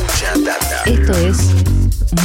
Mucha data. Esto es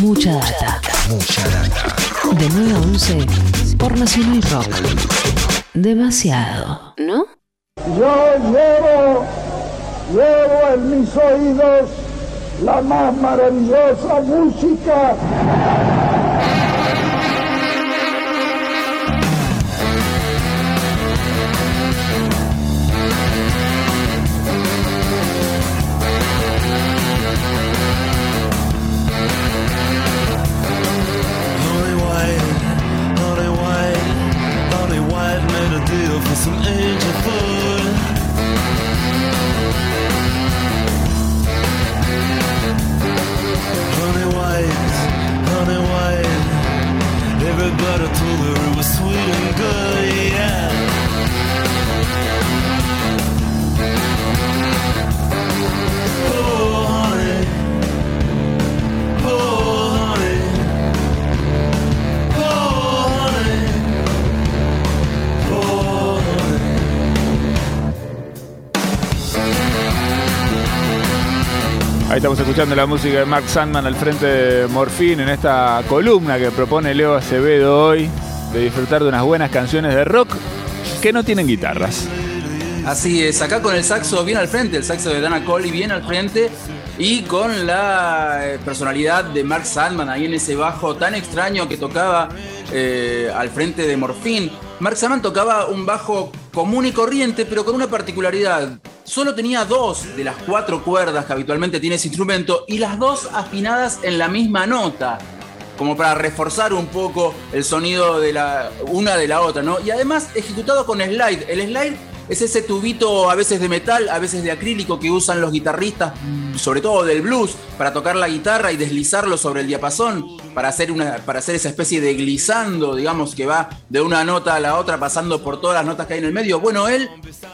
Mucha Data. Mucha data. De 9 a 11 por Nacional Rock. Demasiado, ¿no? Yo llevo, llevo en mis oídos la más maravillosa música. Ahí estamos escuchando la música de Mark Sandman al frente de Morphine en esta columna que propone Leo Acevedo hoy de disfrutar de unas buenas canciones de rock que no tienen guitarras. Así es, acá con el saxo bien al frente, el saxo de Dana Coley bien al frente y con la eh, personalidad de Mark Sandman ahí en ese bajo tan extraño que tocaba eh, al frente de Morphine. Mark Sandman tocaba un bajo común y corriente, pero con una particularidad. Solo tenía dos de las cuatro cuerdas que habitualmente tiene ese instrumento y las dos afinadas en la misma nota como para reforzar un poco el sonido de la una de la otra, ¿no? Y además ejecutado con slide. El slide es ese tubito a veces de metal, a veces de acrílico que usan los guitarristas, sobre todo del blues, para tocar la guitarra y deslizarlo sobre el diapasón, para hacer, una, para hacer esa especie de glissando, digamos, que va de una nota a la otra pasando por todas las notas que hay en el medio. Bueno, él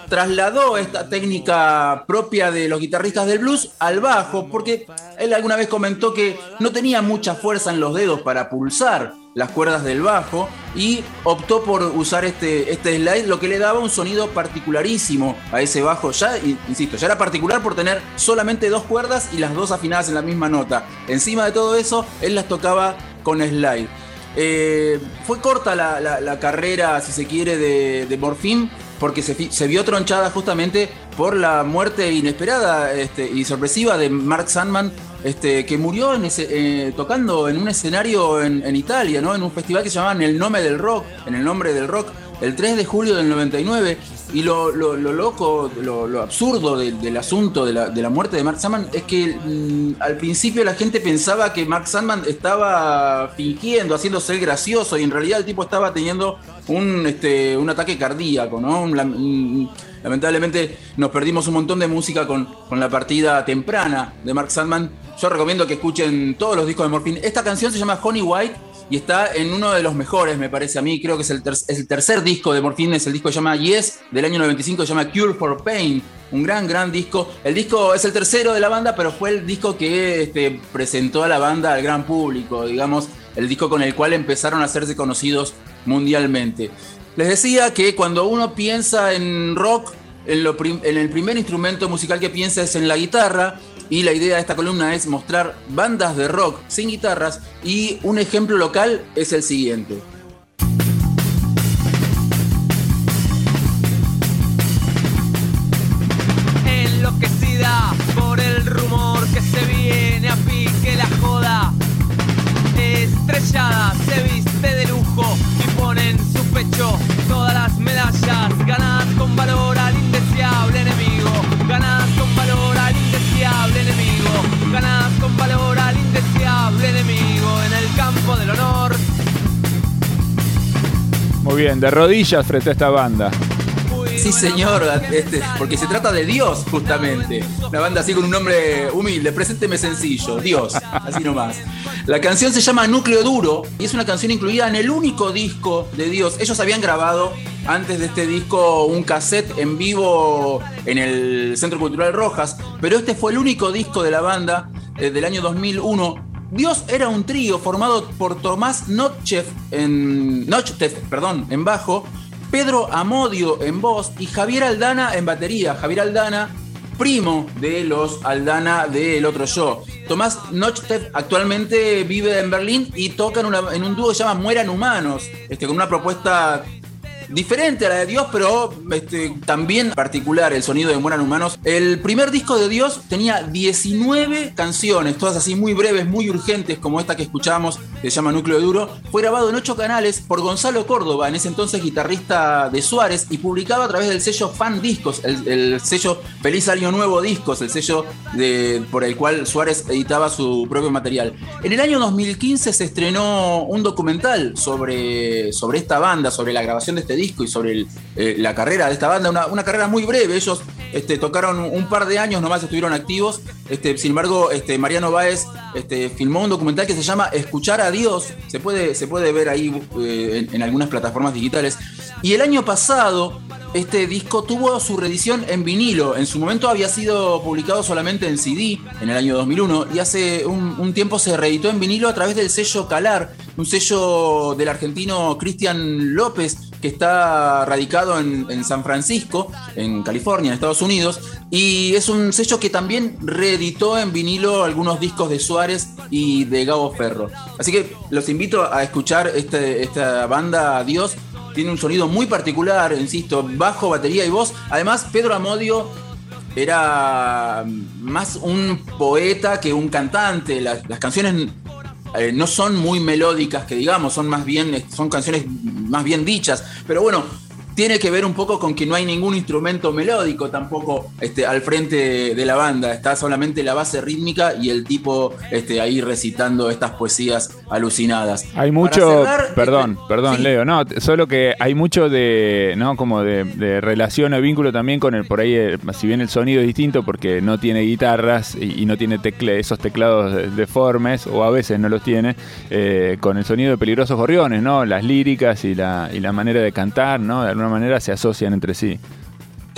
trasladó esta técnica propia de los guitarristas del blues al bajo, porque él alguna vez comentó que no tenía mucha fuerza en los dedos para pulsar las cuerdas del bajo y optó por usar este, este slide, lo que le daba un sonido particularísimo a ese bajo. Ya, insisto, ya era particular por tener solamente dos cuerdas y las dos afinadas en la misma nota. Encima de todo eso, él las tocaba con slide. Eh, fue corta la, carrera, si se quiere, de, de Morphine, porque se vio tronchada justamente por la muerte inesperada este, y sorpresiva de Mark Sandman, este, que murió en ese- eh, tocando en un escenario en, Italia, ¿no? en un festival que se llamaba En el Nome del Rock, en el nombre del rock, el 3 de julio del 99. Y lo, lo- lo loco, lo, lo absurdo del, asunto de la, de la muerte de Mark Sandman es que mm, al principio la gente pensaba que Mark Sandman estaba fingiendo, haciéndose el gracioso, y en realidad el tipo estaba teniendo un, este, un ataque cardíaco, ¿no? Lamentablemente nos perdimos un montón de música con, con la partida temprana de Mark Sandman. Yo recomiendo que escuchen todos los discos de Morphine. Esta canción se llama Honey White y está en uno de los mejores, me parece a mí. Creo que es el, tercer disco de Morphine, es el disco que se llama Yes, del año 95, se llama Cure for Pain. Un gran, gran disco. El disco es el tercero de la banda, pero fue el disco que este, presentó a la banda al gran público, digamos, el disco con el cual empezaron a hacerse conocidos mundialmente. Les decía que cuando uno piensa en rock, en, el primer instrumento musical que piensa es en la guitarra, y la idea de esta columna es mostrar bandas de rock sin guitarras, y un ejemplo local es el siguiente. Bien, de rodillas frente a esta banda. Sí, señor, este, porque se trata de Dios, justamente. Una banda así con un nombre humilde, presénteme sencillo, Dios, así nomás. La canción se llama Núcleo Duro y es una canción incluida en el único disco de Dios. Ellos habían grabado antes de este disco un cassette en vivo en el Centro Cultural Rojas, pero este fue el único disco de la banda eh, del año 2001 Dios era un trío formado por Tomás Notchev en, Notchev, perdón, en bajo, Pedro Amodio en voz y Javier Aldana en batería. Javier Aldana primo de los Aldana del otro yo. Tomás Nochtef actualmente vive en Berlín y toca en, en un dúo que se llama Mueran Humanos, este, con una propuesta diferente a la de Dios, pero este, también particular el sonido de Mueran Humanos. El primer disco de Dios tenía 19 canciones, todas así muy breves, muy urgentes, como esta que escuchamos, que se llama Núcleo Duro. Fue grabado en 8 canales por Gonzalo Córdoba, en ese entonces guitarrista de Suárez, y publicado a través del sello Fan Discos, el, el sello Feliz Año Nuevo Discos, el sello por el cual Suárez editaba su propio material. En el año 2015 se estrenó un documental sobre, sobre esta banda, sobre la grabación de este disco y sobre eh, la carrera de esta banda, una, carrera muy breve. Ellos este, tocaron un par de años nomás, estuvieron activos. Este, sin embargo, este, Mariano Báez filmó un documental que se llama Escuchar a Dios. Se puede, se puede ver ahí eh, en, en algunas plataformas digitales. Y el año pasado, este disco tuvo su reedición en vinilo. En su momento había sido publicado solamente en CD en el año 2001 y hace un tiempo se reeditó en vinilo a través del sello Calar, un sello del argentino Cristian López que está radicado en, San Francisco, en California, en Estados Unidos, y es un sello que también reeditó en vinilo algunos discos de Suárez y de Gabo Ferro. Así que los invito a escuchar este- esta banda Dios tiene un sonido muy particular, insisto, bajo, batería y voz. Además, Pedro Amodio era más un poeta que un cantante. Las, las canciones eh, no son muy melódicas, que digamos, son más bien, son canciones más bien dichas. Pero bueno, tiene que ver un poco con que no hay ningún instrumento melódico tampoco este, al frente de la banda. Está solamente la base rítmica y el tipo este, ahí recitando estas poesías alucinadas. Hay mucho, cerrar, perdón, este, perdón, sí. Leo, no, solo que hay mucho de, no, como de, de relación o vínculo también con el, por ahí, si bien el sonido es distinto porque no tiene guitarras y, y no tiene tecle, esos teclados de- deformes, o a veces no los tiene, eh, con el sonido de Peligrosos Gorriones, ¿no? Las líricas y la, y la manera de cantar, ¿no? De alguna manera se asocian entre sí.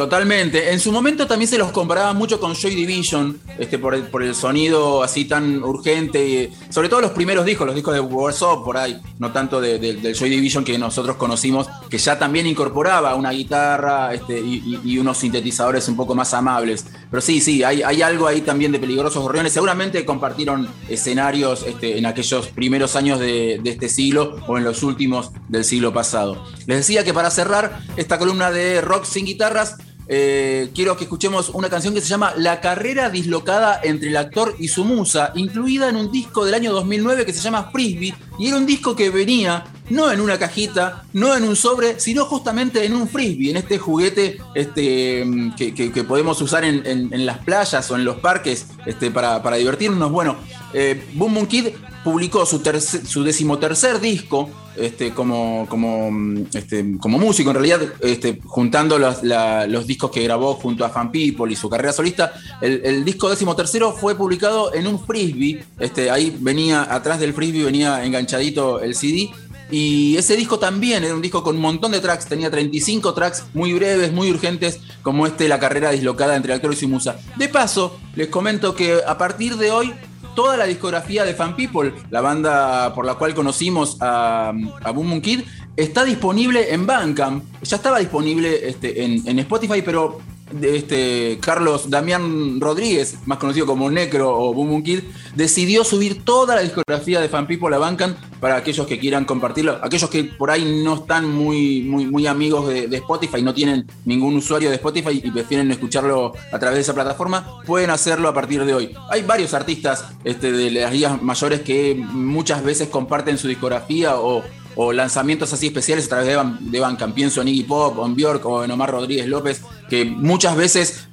Totalmente. En su momento también se los comparaba mucho con Joy Division, este, por, el, por el sonido así tan urgente, sobre todo los primeros discos, los discos de Warsaw por ahí, no tanto de- de- del Joy Division que nosotros conocimos, que ya también incorporaba una guitarra este, y, unos sintetizadores un poco más amables. Pero sí, sí, hay, hay algo ahí también de Peligrosos Gorriones. Seguramente compartieron escenarios este, en aquellos primeros años de este siglo o en los últimos del siglo pasado. Les decía que para cerrar esta columna de rock sin guitarras, eh, quiero que escuchemos una canción que se llama La carrera dislocada entre el actor y su musa, incluida en un disco del año 2009 que se llama Frisbee, y era un disco que venía no en una cajita, no en un sobre, sino justamente en un frisbee, en este juguete este, mm, que, podemos usar en, las playas o en los parques este, para, para divertirnos. Bueno, eh, Boom Boom Kid publicó su, su decimotercer disco este, como, como, mm, este, como músico, en realidad, este, juntando los, los discos que grabó junto a Fan People y su carrera solista. El, disco decimotercero fue publicado en un frisbee. Este, ahí venía, atrás del frisbee venía enganchadito el CD. Y ese disco también era un disco con un montón de tracks, tenía 35 tracks muy breves, muy urgentes, como este La carrera dislocada entre actor y musa. De paso, les comento que a partir de hoy, toda la discografía de Fan People, la banda por la cual conocimos a, a Boom Boom Kid, está disponible en Bandcamp. Ya estaba disponible este, en, Spotify, pero este, Carlos Damián Rodríguez, más conocido como Necro o Boom Boom Kid, decidió subir toda la discografía de Fan People a Bandcamp para aquellos que quieran compartirlo. Aquellos que por ahí no están muy, muy, muy amigos de, Spotify, no tienen ningún usuario de Spotify y prefieren escucharlo a través de esa plataforma, pueden hacerlo a partir de hoy. Hay varios artistas este, de las ligas mayores que muchas veces comparten su discografía o, o lanzamientos así especiales a través de, Ban- de en Iggy Pop, en Bjork o en Omar Rodríguez López, que muchas veces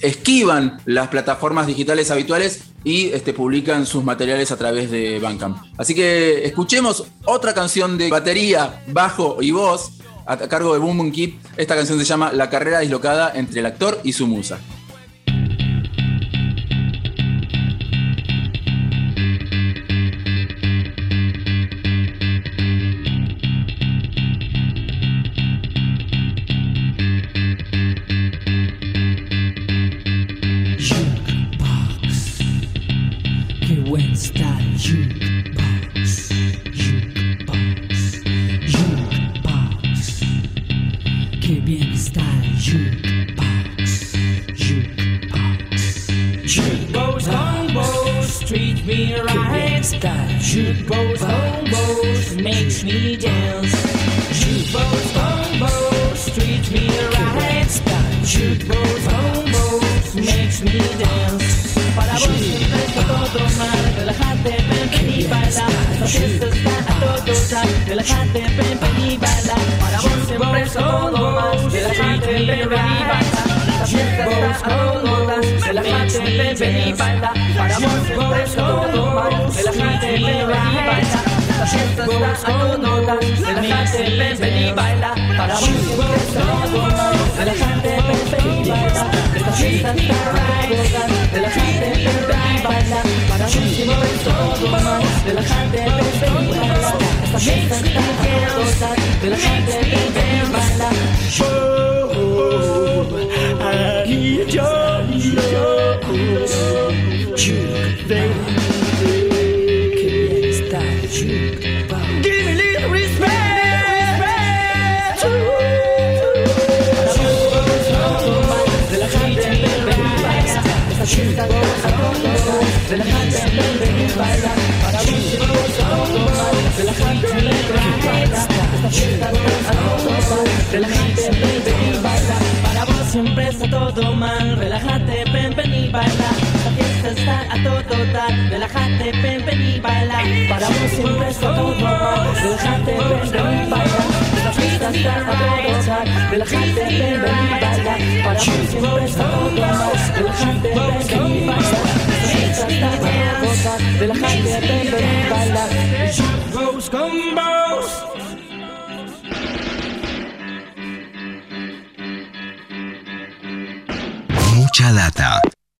esquivan las plataformas digitales habituales y este, publican sus materiales a través de Bandcamp. Así que escuchemos otra canción de batería, bajo y voz a cargo de Boom Boom Kid. Esta canción se llama La carrera dislocada entre el actor y su musa. It's that jukebox, jukebox, jukebox. Jukebox, jukebox. Jukebox, treat me right. Jukebox, makes me dance. Ven, ven y baila. Esta fiesta está a todo dar, relájate, ven, ven y baila. Para vos siempre está todo mal, relájate, ven, ven y baila. Esta fiesta está a todo dar, relájate, ven, ven y baila. Para vos siempre está todo mal, relájate, ven, ven y baila. Está a todo dar, relájate, ven, ven y baila. Para vos siempre está todo mal, relájate, ven, ven y baila. Esta fiesta está a todo dar, relájate, ven, ven y baila. Para vos siempre está todo mal, relájate, ven, ven y baila. Esta fiesta está a todo dar, relájate, ven, ven siempre está todo mal, relájate, ven, y baila. La fiesta está a todo dar, relájate, ven, ven y baila. Para vos siempre está todo mal, relájate, ven, ven y baila. La fiesta está a todo dar, relájate, ven, ven y baila. Para vos siempre está todo mal, relájate, ven, ven relájate, ven, ven y baila. Rose combos. Mucha data.